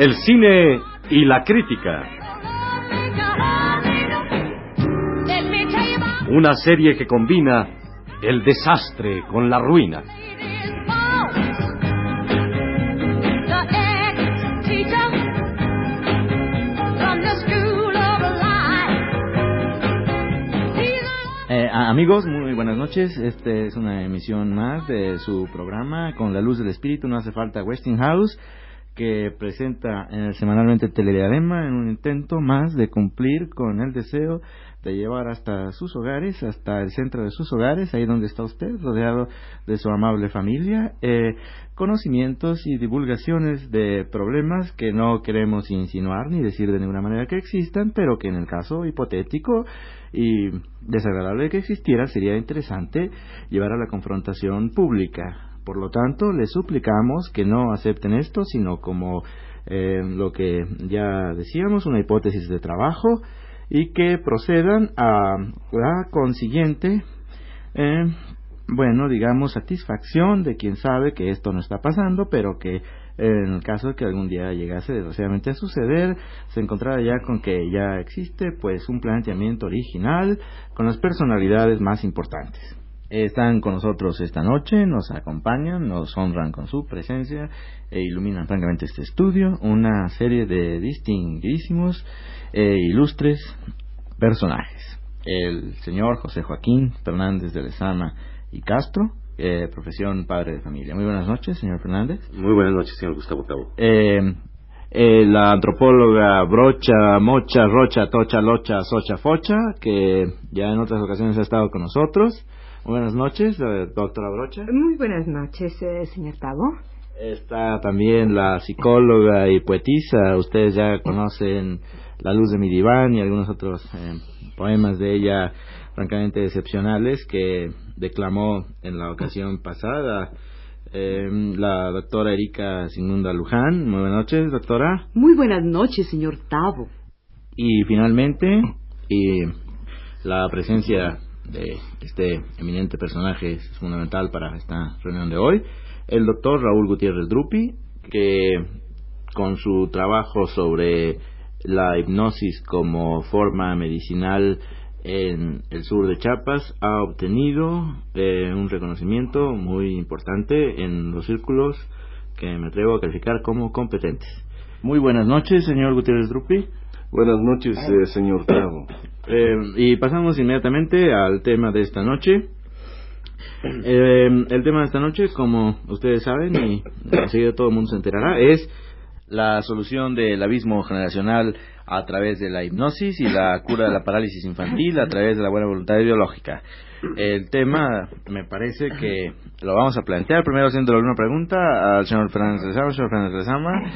El cine y la crítica. Una serie que combina el desastre con la ruina. Eh, amigos, muy buenas noches. Este es una emisión más de su programa Con la luz del espíritu. No hace falta Westinghouse que presenta eh, semanalmente Telediadema en un intento más de cumplir con el deseo de llevar hasta sus hogares, hasta el centro de sus hogares, ahí donde está usted, rodeado de su amable familia, eh, conocimientos y divulgaciones de problemas que no queremos insinuar ni decir de ninguna manera que existan, pero que en el caso hipotético y desagradable que existiera sería interesante llevar a la confrontación pública por lo tanto, les suplicamos que no acepten esto, sino como eh, lo que ya decíamos, una hipótesis de trabajo y que procedan a la consiguiente, eh, bueno, digamos, satisfacción de quien sabe que esto no está pasando, pero que en el caso de que algún día llegase desgraciadamente a suceder, se encontrara ya con que ya existe pues un planteamiento original con las personalidades más importantes. Están con nosotros esta noche, nos acompañan, nos honran con su presencia e iluminan francamente este estudio, una serie de distinguidísimos e ilustres personajes. El señor José Joaquín Fernández de Lezama y Castro, eh, profesión padre de familia. Muy buenas noches, señor Fernández. Muy buenas noches, señor Gustavo Cabo. Eh, eh, la antropóloga Brocha, Mocha, Rocha, Tocha, Locha, Socha, Focha, que ya en otras ocasiones ha estado con nosotros. Buenas noches, eh, doctora Brocha. Muy buenas noches, eh, señor Tavo. Está también la psicóloga y poetisa. Ustedes ya conocen La luz de mi diván y algunos otros eh, poemas de ella francamente excepcionales que declamó en la ocasión pasada la doctora Erika Sigmunda Luján. Muy buenas noches, doctora. Muy buenas noches, señor Tavo. Y finalmente, y la presencia de este eminente personaje es fundamental para esta reunión de hoy, el doctor Raúl Gutiérrez Drupi, que con su trabajo sobre la hipnosis como forma medicinal en el sur de Chiapas ha obtenido eh, un reconocimiento muy importante en los círculos que me atrevo a calificar como competentes. Muy buenas noches, señor Gutiérrez Drupi. Buenas noches, eh, señor Tavo. Eh, y pasamos inmediatamente al tema de esta noche. Eh, el tema de esta noche, como ustedes saben, y enseguida todo el mundo se enterará, es la solución del abismo generacional a través de la hipnosis y la cura de la parálisis infantil a través de la buena voluntad ideológica. El tema me parece que lo vamos a plantear primero haciéndole una pregunta al señor Fernández Rezama. Señor Fernández Rezama,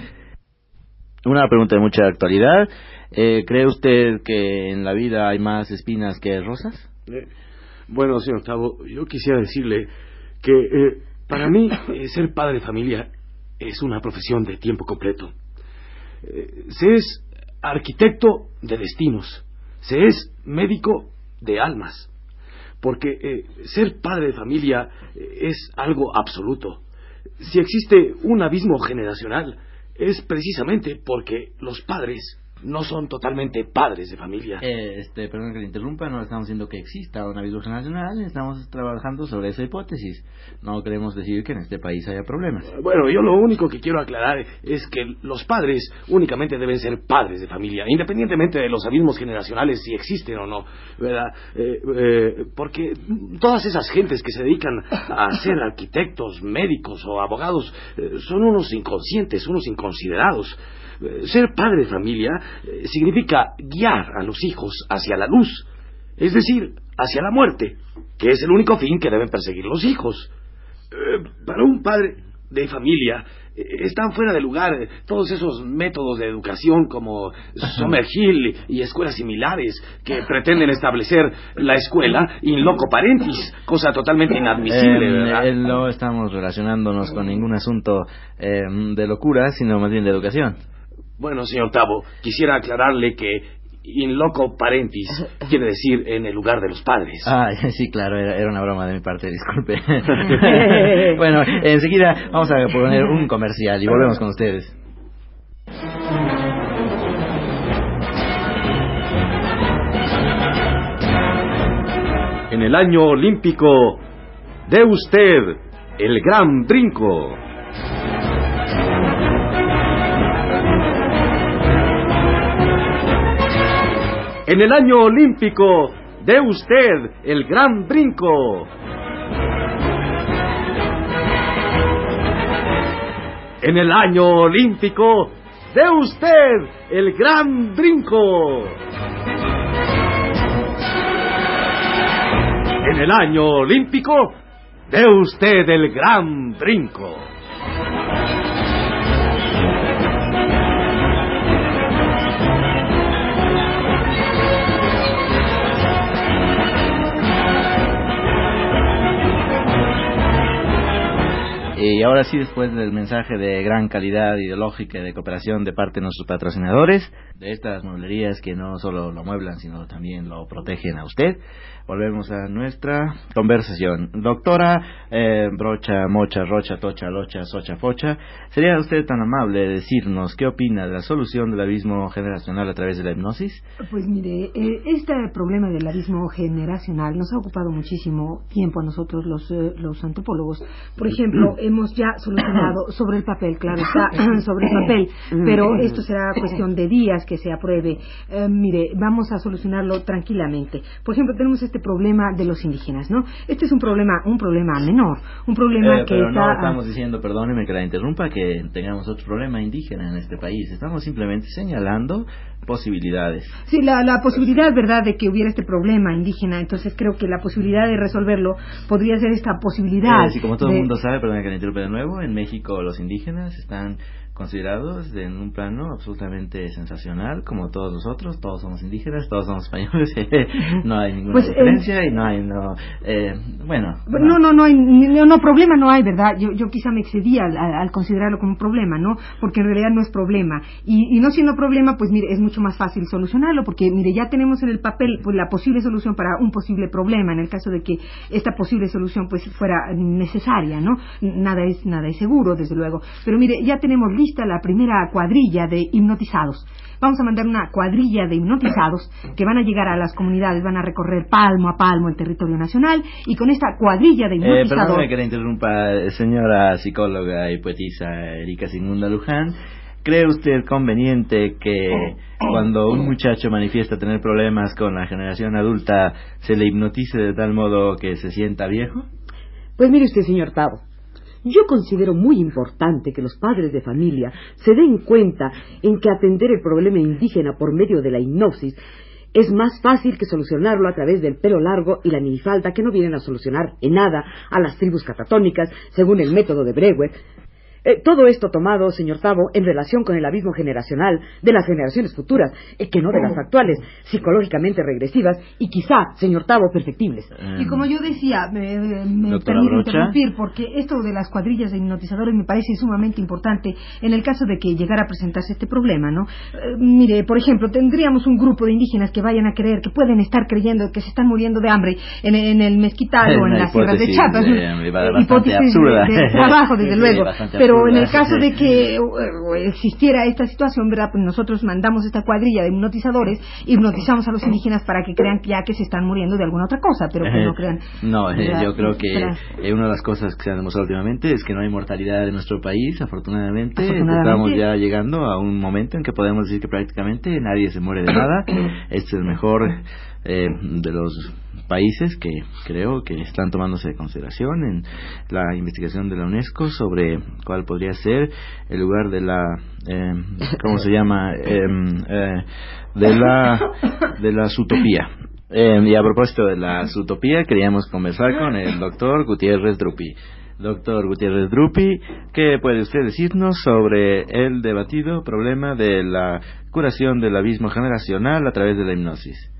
una pregunta de mucha actualidad. Eh, ¿Cree usted que en la vida hay más espinas que rosas? Eh, bueno, señor Tavo, yo quisiera decirle que eh, para mí ser padre de familia es una profesión de tiempo completo. se es arquitecto de destinos, se es médico de almas, porque ser padre de familia es algo absoluto. Si existe un abismo generacional, es precisamente porque los padres no son totalmente padres de familia. Eh, este, perdón que le interrumpa, no estamos diciendo que exista una vida generacional, estamos trabajando sobre esa hipótesis. No queremos decir que en este país haya problemas. Bueno, yo lo único que quiero aclarar es que los padres únicamente deben ser padres de familia, independientemente de los abismos generacionales si existen o no, ¿verdad? Eh, eh, porque todas esas gentes que se dedican a ser arquitectos, médicos o abogados son unos inconscientes, unos inconsiderados. Ser padre de familia eh, significa guiar a los hijos hacia la luz, es decir, hacia la muerte, que es el único fin que deben perseguir los hijos. Eh, para un padre de familia eh, están fuera de lugar todos esos métodos de educación como Hill y escuelas similares que pretenden establecer la escuela in loco parentis, cosa totalmente inadmisible, ¿verdad? no estamos relacionándonos con ningún asunto de locura, sino más bien de educación. Bueno, señor Tavo, quisiera aclararle que in loco parentis quiere decir en el lugar de los padres. Ah, sí, claro, era, era una broma de mi parte, disculpe. bueno, enseguida vamos a poner un comercial y volvemos con ustedes. En el año olímpico, de usted el gran brinco. En el año olímpico, de usted el gran brinco. En el año olímpico, de usted el gran brinco. En el año olímpico, de usted el gran brinco. Y ahora sí, después del mensaje de gran calidad ideológica y de cooperación de parte de nuestros patrocinadores, de estas mueblerías que no solo lo mueblan, sino también lo protegen a usted, volvemos a nuestra conversación. Doctora eh, Brocha, Mocha, Rocha, Tocha, Locha, Socha, Focha, ¿sería usted tan amable de decirnos qué opina de la solución del abismo generacional a través de la hipnosis? Pues mire, eh, este problema del abismo generacional nos ha ocupado muchísimo tiempo a nosotros los, eh, los antropólogos. Por ejemplo, hemos ya solucionado sobre el papel, claro está, sobre el papel, pero esto será cuestión de días que se apruebe. Eh, mire, vamos a solucionarlo tranquilamente. Por ejemplo, tenemos este problema de los indígenas, ¿no? Este es un problema, un problema menor, un problema Eh, que pero está... no estamos diciendo, perdóneme que la interrumpa, que tengamos otro problema indígena en este país. Estamos simplemente señalando posibilidades. Sí, la, la posibilidad, ¿verdad?, de que hubiera este problema indígena. Entonces creo que la posibilidad de resolverlo podría ser esta posibilidad. Eh, sí, como todo de- el mundo sabe, perdón que la de nuevo, en México los indígenas están considerados en un plano absolutamente sensacional, como todos nosotros, todos somos indígenas, todos somos españoles, no hay ninguna Pues, eh, diferencia y no hay, no, eh, bueno, No, no, no, hay, no, no, problema no hay, ¿verdad? Yo, yo quizá me excedí al, al- al considerarlo como un problema, ¿no? Porque en realidad no es problema. Y, y no siendo problema, pues mire, es mucho más fácil solucionarlo, porque mire, ya tenemos en el papel pues la posible solución para un posible problema, en el caso de que esta posible solución pues fuera necesaria, ¿no? Nada es, nada es seguro, desde luego. Pero mire, ya tenemos lista la primera cuadrilla de hipnotizados. Vamos a mandar una cuadrilla de hipnotizados que van a llegar a las comunidades, van a recorrer palmo a palmo el territorio nacional y con esta cuadrilla de Eh, hipnotizados... perdóneme que la interrumpa, eh, señora psicóloga y poetisa Erika Sigmunda Luján. ¿Cree usted conveniente que cuando un muchacho manifiesta tener problemas con la generación adulta se le hipnotice de tal modo que se sienta viejo? Pues mire usted, señor Tavo, yo considero muy importante que los padres de familia se den cuenta en que atender el problema indígena por medio de la hipnosis es más fácil que solucionarlo a través del pelo largo y la minifalda que no vienen a solucionar en nada a las tribus catatónicas según el método de Brewer. Eh, todo esto tomado, señor Tavo, en relación con el abismo generacional de las generaciones futuras, eh, que no de las actuales, psicológicamente regresivas y quizá, señor Tavo, perfectibles. Y como yo decía, me, me permito interrumpir, porque esto de las cuadrillas de hipnotizadores me parece sumamente importante en el caso de que llegara a presentarse este problema, ¿no? Eh, mire, por ejemplo, tendríamos un grupo de indígenas que vayan a creer, que pueden estar creyendo que se están muriendo de hambre en, en el mezquital o en las sierras de Chiapas. Hipótesis absurda. de, de trabajo, desde Sí, luego. bastante Pero en el caso de que eh, existiera esta situación, ¿verdad? Pues nosotros mandamos esta cuadrilla de hipnotizadores, hipnotizamos a los indígenas para que crean ya que se están muriendo de alguna otra cosa, pero que no crean. No, eh, ¿verdad? yo creo que Para- eh, una de las cosas que se han demostrado últimamente es que no hay mortalidad en nuestro país, afortunadamente. Afortunadamente. Estamos ya llegando a un momento en que podemos decir que prácticamente nadie se muere de nada. Este es el mejor eh, de los países que creo que están tomándose en consideración en la investigación de la UNESCO sobre cuál podría ser el lugar de la eh, cómo se llama Em, eh, de la de la utopía eh, y a propósito de la utopía, queríamos conversar con el doctor Gutiérrez Drupi. Doctor Gutiérrez Drupi, ¿qué puede usted decirnos sobre el debatido problema de la curación del abismo generacional a través de la hipnosis?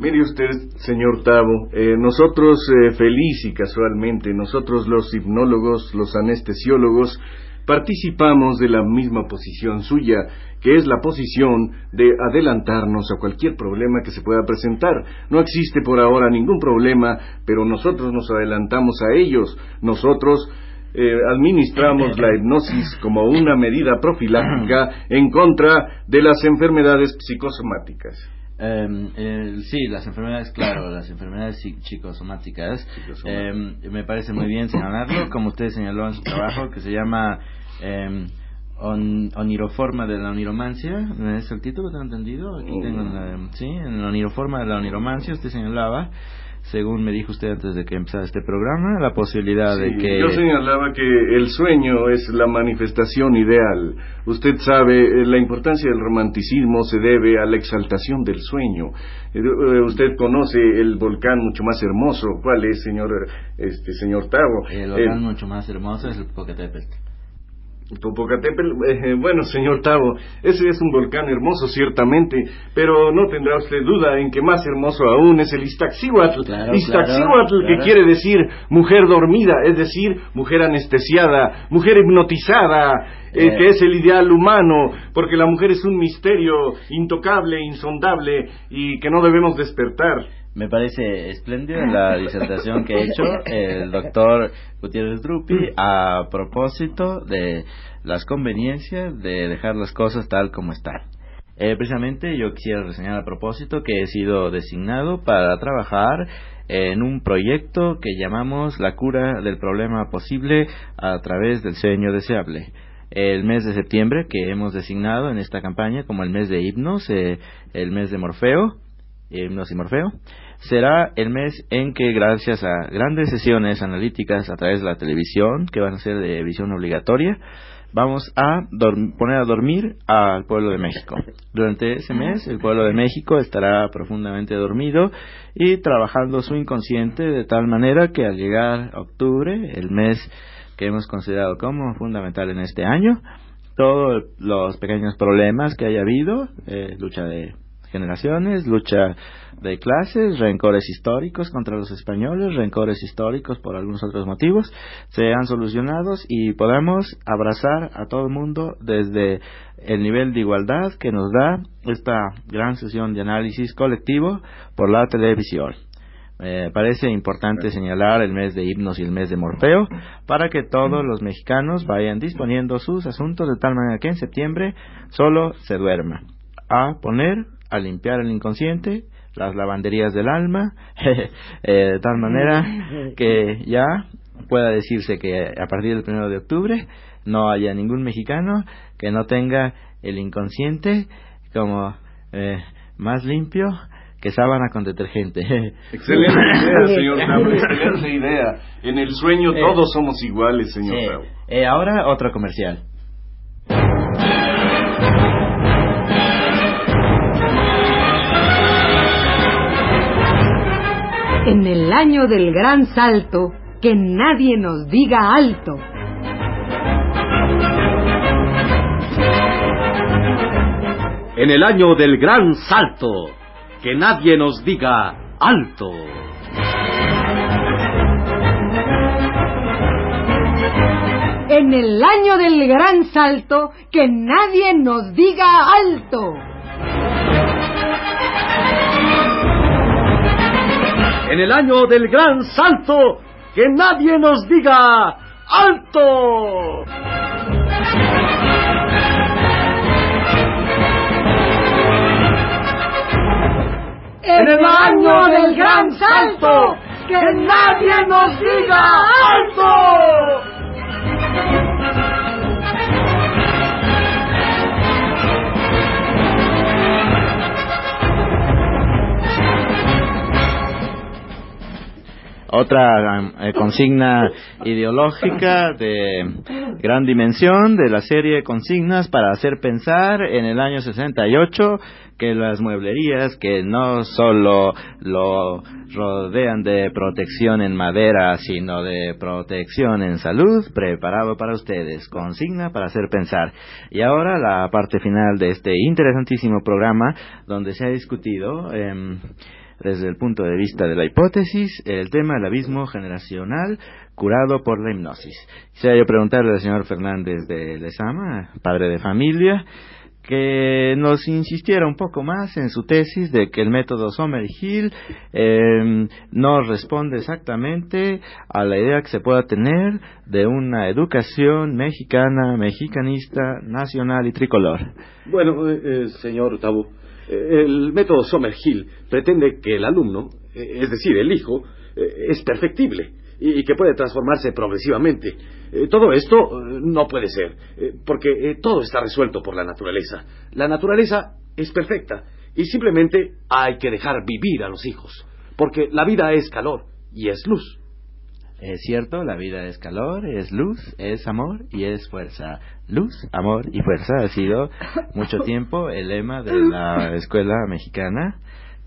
Mire usted, señor Tavo, eh, nosotros, eh, feliz y casualmente, nosotros los hipnólogos, los anestesiólogos, participamos de la misma posición suya, que es la posición de adelantarnos a cualquier problema que se pueda presentar. No existe por ahora ningún problema, pero nosotros nos adelantamos a ellos. Nosotros eh, administramos la hipnosis como una medida profiláctica en contra de las enfermedades psicosomáticas. Eh, sí, las enfermedades, claro, las enfermedades psicosomáticas. Eh, me parece muy bien señalarlo, como usted señaló en su trabajo, que se llama eh, Oniroforma de la Oniromancia. ¿Es el título? ¿Te entendido? Aquí tengo, sí, en la Oniroforma de la Oniromancia, usted señalaba según me dijo usted antes de que empezara este programa, la posibilidad de que... Yo señalaba que el sueño es la manifestación ideal. Usted sabe, eh, la importancia del romanticismo se debe a la exaltación del sueño. Eh, eh, usted conoce el volcán mucho más hermoso. ¿Cuál es, señor, este, señor Tavo? El volcán mucho más hermoso es el Popocatépetl. Popocatépetl, eh, bueno, señor Tavo, ese es un volcán hermoso, ciertamente, pero no tendrá usted duda en que más hermoso aún es el Iztaccíhuatl. Iztaccíhuatl, que quiere decir mujer dormida, es decir, mujer anestesiada, mujer hipnotizada, eh, eh. que es el ideal humano, porque la mujer es un misterio intocable, insondable y que no debemos despertar. Me parece espléndida la disertación que ha hecho el doctor Gutiérrez Drupi a propósito de las conveniencias de dejar las cosas tal como están. Eh, precisamente yo quisiera reseñar a propósito que he sido designado para trabajar en un proyecto que llamamos la cura del problema posible a través del sueño deseable. El mes de septiembre que hemos designado en esta campaña como el mes de himnos, eh, el mes de Morfeo, Hipnos y Morfeo, será el mes en que gracias a grandes sesiones analíticas a través de la televisión, que van a ser de visión obligatoria, vamos a poner a dormir al pueblo de México. Durante ese mes el pueblo de México estará profundamente dormido y trabajando su inconsciente de tal manera que al llegar octubre, el mes que hemos considerado como fundamental en este año, todos los pequeños problemas que haya habido, eh, lucha de generaciones, lucha de clases, rencores históricos contra los españoles, rencores históricos por algunos otros motivos, sean solucionados y podamos abrazar a todo el mundo desde el nivel de igualdad que nos da esta gran sesión de análisis colectivo por la televisión. Me parece importante señalar el mes de himnos y el mes de Morfeo para que todos los mexicanos vayan disponiendo sus asuntos de tal manera que en septiembre solo se duerma. A poner a limpiar el inconsciente, las lavanderías del alma, eh, de tal manera que ya pueda decirse que a partir del primero de octubre no haya ningún mexicano que no tenga el inconsciente como eh, más limpio que sábana con detergente. Excelente idea, señor excelente idea. En el sueño eh, todos somos iguales, señor ahora otro comercial. En el año del gran salto, que nadie nos diga alto. En el año del gran salto, que nadie nos diga alto. En el año del gran salto, que nadie nos diga alto. En el año del gran salto, que nadie nos diga ¡Alto! En el año del gran salto, que nadie nos diga ¡Alto! Otra eh, consigna ideológica de gran dimensión de la serie Consignas para hacer pensar en el año 68 que las mueblerías que no solo lo rodean de protección en madera, sino de protección en salud, preparado para ustedes, consigna para hacer pensar. Y ahora la parte final de este interesantísimo programa donde se ha discutido eh, desde el punto de vista de la hipótesis, el tema del abismo generacional curado por la hipnosis. Quisiera yo preguntarle al señor Fernández de Lezama, padre de familia, que nos insistiera un poco más en su tesis de que el método Sommer-Hill eh, no responde exactamente a la idea que se pueda tener de una educación mexicana, mexicanista, nacional y tricolor. Bueno, eh, eh, señor Tabo, El método Sommerhill pretende que el alumno, eh, es decir, el hijo, eh, es perfectible y que puede transformarse progresivamente. Eh, Todo esto no puede ser, porque todo está resuelto por la naturaleza. La naturaleza es perfecta y simplemente hay que dejar vivir a los hijos, porque la vida es calor y es luz. Es cierto, la vida es calor, es luz, es amor y es fuerza. Luz, amor y fuerza ha sido mucho tiempo el lema de la escuela mexicana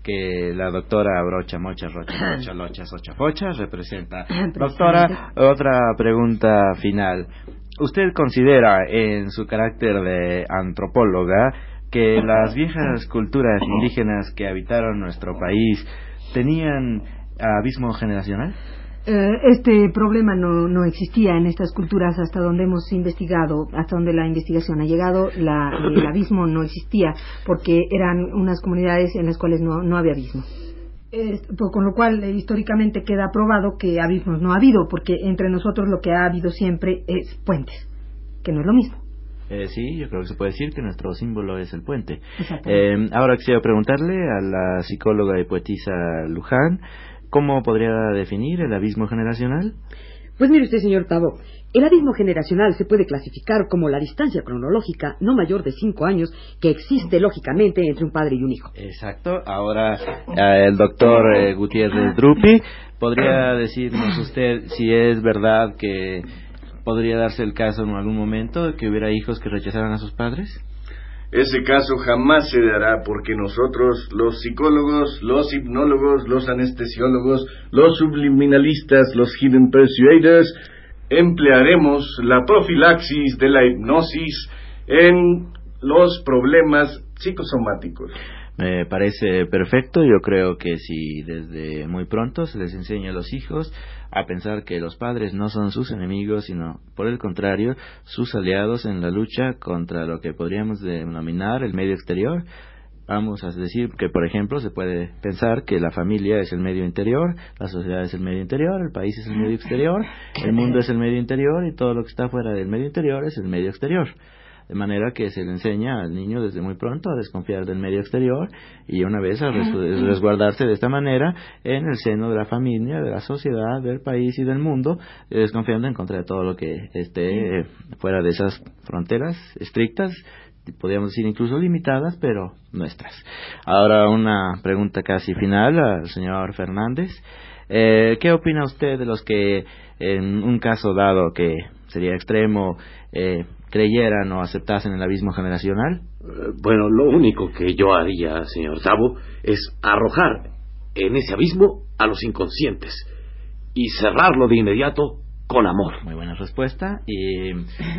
que la doctora Brocha Mocha Rocha Mocha Locha Socha Focha representa. Doctora, otra pregunta final. ¿Usted considera en su carácter de antropóloga que las viejas culturas indígenas que habitaron nuestro país tenían abismo generacional? Eh, este problema no, no existía en estas culturas hasta donde hemos investigado, hasta donde la investigación ha llegado, la- el abismo no existía porque eran unas comunidades en las cuales no, no había abismo. Por- con lo cual, eh, históricamente queda probado que abismos no ha habido, porque entre nosotros lo que ha habido siempre es puentes, que no es lo mismo. Eh, sí, yo creo que se puede decir que nuestro símbolo es el puente. Eh, ahora quisiera preguntarle a la psicóloga y poetisa Luján, ¿cómo podría definir el abismo generacional? Pues mire usted, señor Tavo, el abismo generacional se puede clasificar como la distancia cronológica no mayor de cinco años que existe lógicamente entre un padre y un hijo. Exacto. Ahora eh, el doctor eh, Gutiérrez Drupi, ¿podría decirnos usted si es verdad que podría darse el caso en algún momento de que hubiera hijos que rechazaran a sus padres? Ese caso jamás se dará porque nosotros, los psicólogos, los hipnólogos, los anestesiólogos, los subliminalistas, los hidden persuaders, emplearemos la profilaxis de la hipnosis en los problemas psicosomáticos. Me parece perfecto. Yo creo que si desde muy pronto se les enseña a los hijos a pensar que los padres no son sus enemigos, sino por el contrario, sus aliados en la lucha contra lo que podríamos denominar el medio exterior. Vamos a decir que, por ejemplo, se puede pensar que la familia es el medio interior, la sociedad es el medio interior, el país es el medio exterior, el mundo es el medio interior y todo lo que está fuera del medio interior es el medio exterior. De manera que se le enseña al niño desde muy pronto a desconfiar del medio exterior y una vez a res- resguardarse de esta manera en el seno de la familia, de la sociedad, del país y del mundo, eh, desconfiando en contra de todo lo que esté eh, fuera de esas fronteras estrictas, podríamos decir incluso limitadas, pero nuestras. Ahora una pregunta casi final al señor Fernández. Eh, ¿Qué opina usted de los que en un caso dado que sería extremo eh, creyeran o aceptasen el abismo generacional? Eh, Bueno, lo único que yo haría, señor Tabo, es arrojar en ese abismo a los inconscientes y cerrarlo de inmediato con amor. Muy buena respuesta y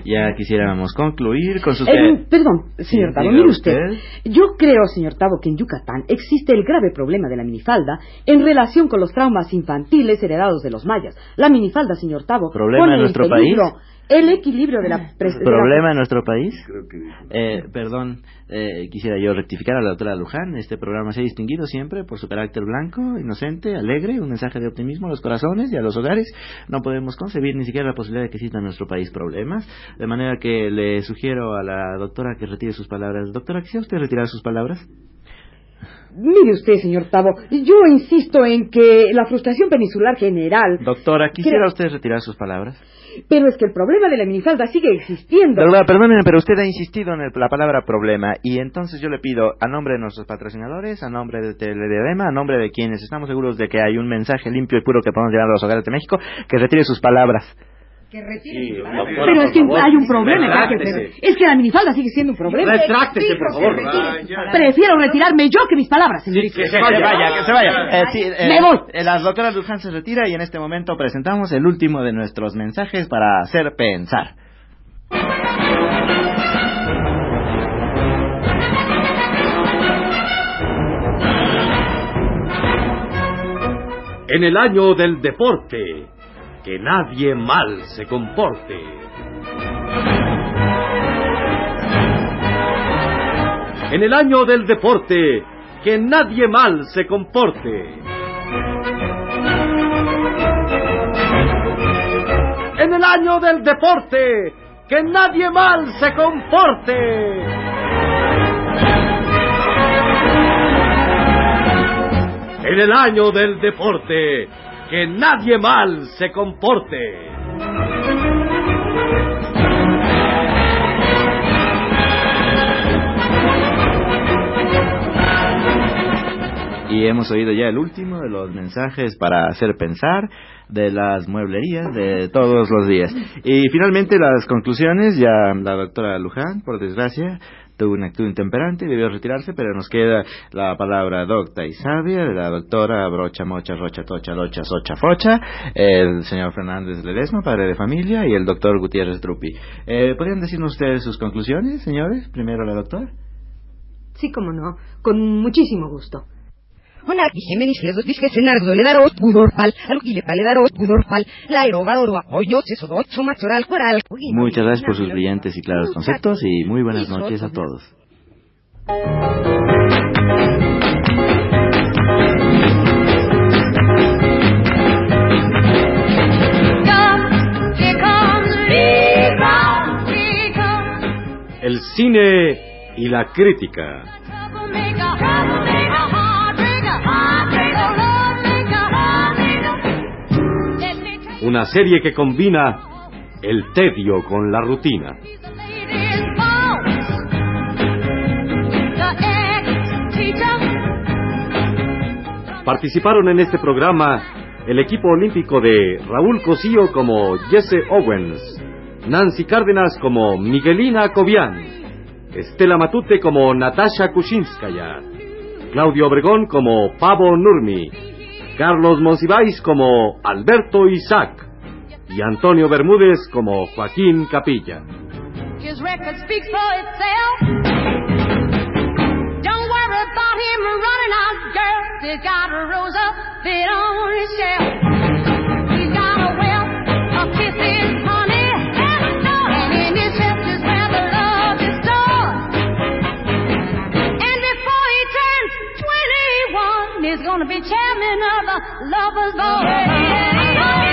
ya quisiéramos concluir con sus... Eh, perdón, señor Tavo, mire usted. usted. Yo creo, señor Tavo, que en Yucatán existe el grave problema de la minifalda en relación con los traumas infantiles heredados de los mayas. La minifalda, señor Tavo, ¿Problema pone en nuestro peligro país? El equilibrio de la... de la- ¿Problema en nuestro país? Creo que Eh, perdón, eh, quisiera yo rectificar a la doctora Luján. Este programa se ha distinguido siempre por su carácter blanco, inocente, alegre, un mensaje de optimismo a los corazones y a los hogares. No podemos concebir ni siquiera la posibilidad de que existan en nuestro país problemas. De manera que le sugiero a la doctora que retire sus palabras. Doctora, ¿quisiera usted retirar sus palabras? Mire usted, señor Tavo, yo insisto en que la frustración peninsular general... Doctora, ¿quisiera usted retirar sus palabras? Pero es que el problema de la minifalda sigue existiendo. Doctora, perdóneme, pero usted ha insistido en el- la palabra problema y entonces yo le pido a nombre de nuestros patrocinadores, a nombre de Telediadema, a nombre de quienes estamos seguros de que hay un mensaje limpio y puro que podemos llevar a los hogares de México, que retire sus palabras. Que retire Sí. Pero es que favor, hay un problema. que- es que la minifalda sigue siendo un problema. Retráctese, por favor. Prefiero retirarme yo que mis palabras, señorita. que se vaya. que se vaya. Eh, sí, eh, Me voy. eh, La doctora Luján se retira y en este momento presentamos el último de nuestros mensajes para hacer pensar. En el año del deporte, que nadie mal se comporte. En el año del deporte, que nadie mal se comporte. En el año del deporte, que nadie mal se comporte. en el año del deporte, que nadie mal se comporte. Y hemos oído ya el último de los mensajes para hacer pensar de las mueblerías de todos los días. Y finalmente las conclusiones, ya la doctora Luján, por desgracia, tuvo una actitud intemperante y debió retirarse, pero nos queda la palabra docta y sabia de la doctora Brocha Mocha Rocha Tocha Locha Socha Focha, el señor Fernández Ledesma, padre de familia, y el doctor Gutiérrez Trupi. Eh, ¿Podrían decirnos ustedes sus conclusiones, señores? Primero la doctora. Sí, como no, con muchísimo gusto. Machoral coral. Muchas gracias por sus brillantes y claros conceptos y muy buenas noches a todos. El cine y la crítica. Una serie que combina el tedio con la rutina. Participaron en este programa el equipo olímpico de Raúl Cosío como Jesse Owens, Nancy Cárdenas como Miguelina Cobian, Estela Matute como Natasha Kushinskaya, Claudio Obregón como Pavo Nurmi, Carlos Monsiváis como Alberto Isaac y Antonio Bermúdez como Joaquín Capilla. His record speaks for itself. Don't worry about him running out, girls. He's got a rose up fit on his shelf. chairman of a lover's ball.